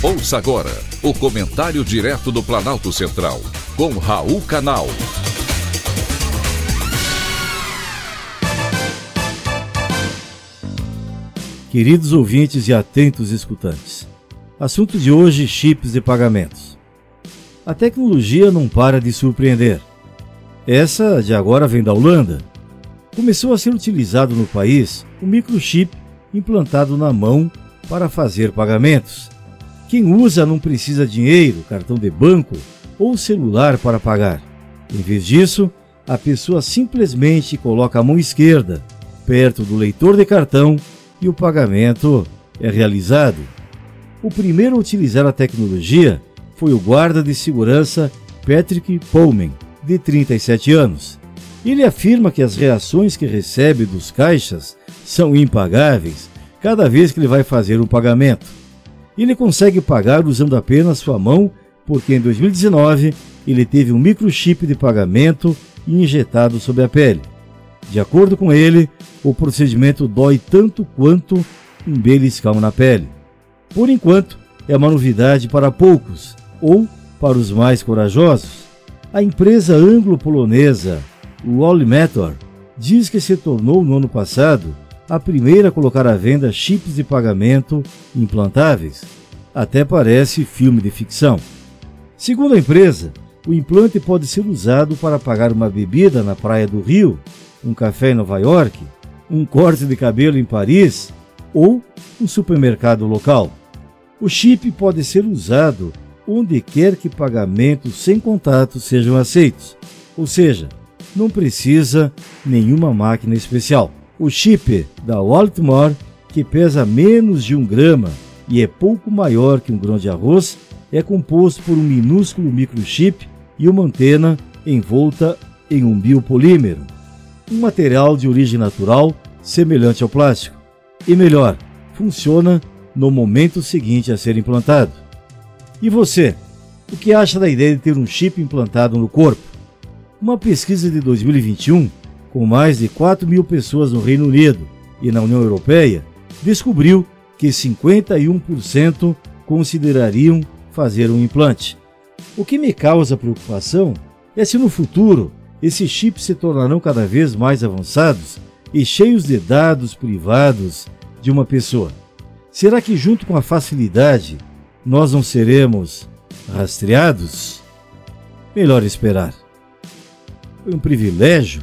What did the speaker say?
Ouça agora o comentário direto do Planalto Central, com Raul Canal. Queridos ouvintes e atentos escutantes, assunto de hoje: chips de pagamentos. A tecnologia não para de surpreender. Essa de agora vem da Holanda. Começou a ser utilizado no país o microchip implantado na mão para fazer pagamentos. Quem usa não precisa dinheiro, cartão de banco ou celular para pagar. Em vez disso, a pessoa simplesmente coloca a mão esquerda perto do leitor de cartão e o pagamento é realizado. O primeiro a utilizar a tecnologia foi o guarda de segurança Patrick Pullman, de 37 anos. Ele afirma que as reações que recebe dos caixas são impagáveis cada vez que ele vai fazer um pagamento. Ele consegue pagar usando apenas sua mão, porque em 2019 ele teve um microchip de pagamento injetado sob a pele. De acordo com ele, o procedimento dói tanto quanto um beliscão na pele. Por enquanto, é uma novidade para poucos, ou para os mais corajosos. A empresa anglo-polonesa Wally Metor diz que se tornou no ano passado a primeira a colocar à venda chips de pagamento implantáveis. Até parece filme de ficção. Segundo a empresa, o implante pode ser usado para pagar uma bebida na praia do Rio, um café em Nova York, um corte de cabelo em Paris ou um supermercado local. O chip pode ser usado onde quer que pagamentos sem contato sejam aceitos, ou seja, não precisa nenhuma máquina especial. O chip da Waltmore, que pesa menos de um grama e é pouco maior que um grão de arroz, é composto por um minúsculo microchip e uma antena envolta em um biopolímero, um material de origem natural semelhante ao plástico. E melhor, funciona no momento seguinte a ser implantado. E você, o que acha da ideia de ter um chip implantado no corpo? Uma pesquisa de 2021 com mais de 4 mil pessoas no Reino Unido e na União Europeia, descobriu que 51% considerariam fazer um implante. O que me causa preocupação é se no futuro esses chips se tornarão cada vez mais avançados e cheios de dados privados de uma pessoa. Será que, junto com a facilidade, nós não seremos rastreados? Melhor esperar. Foi um privilégio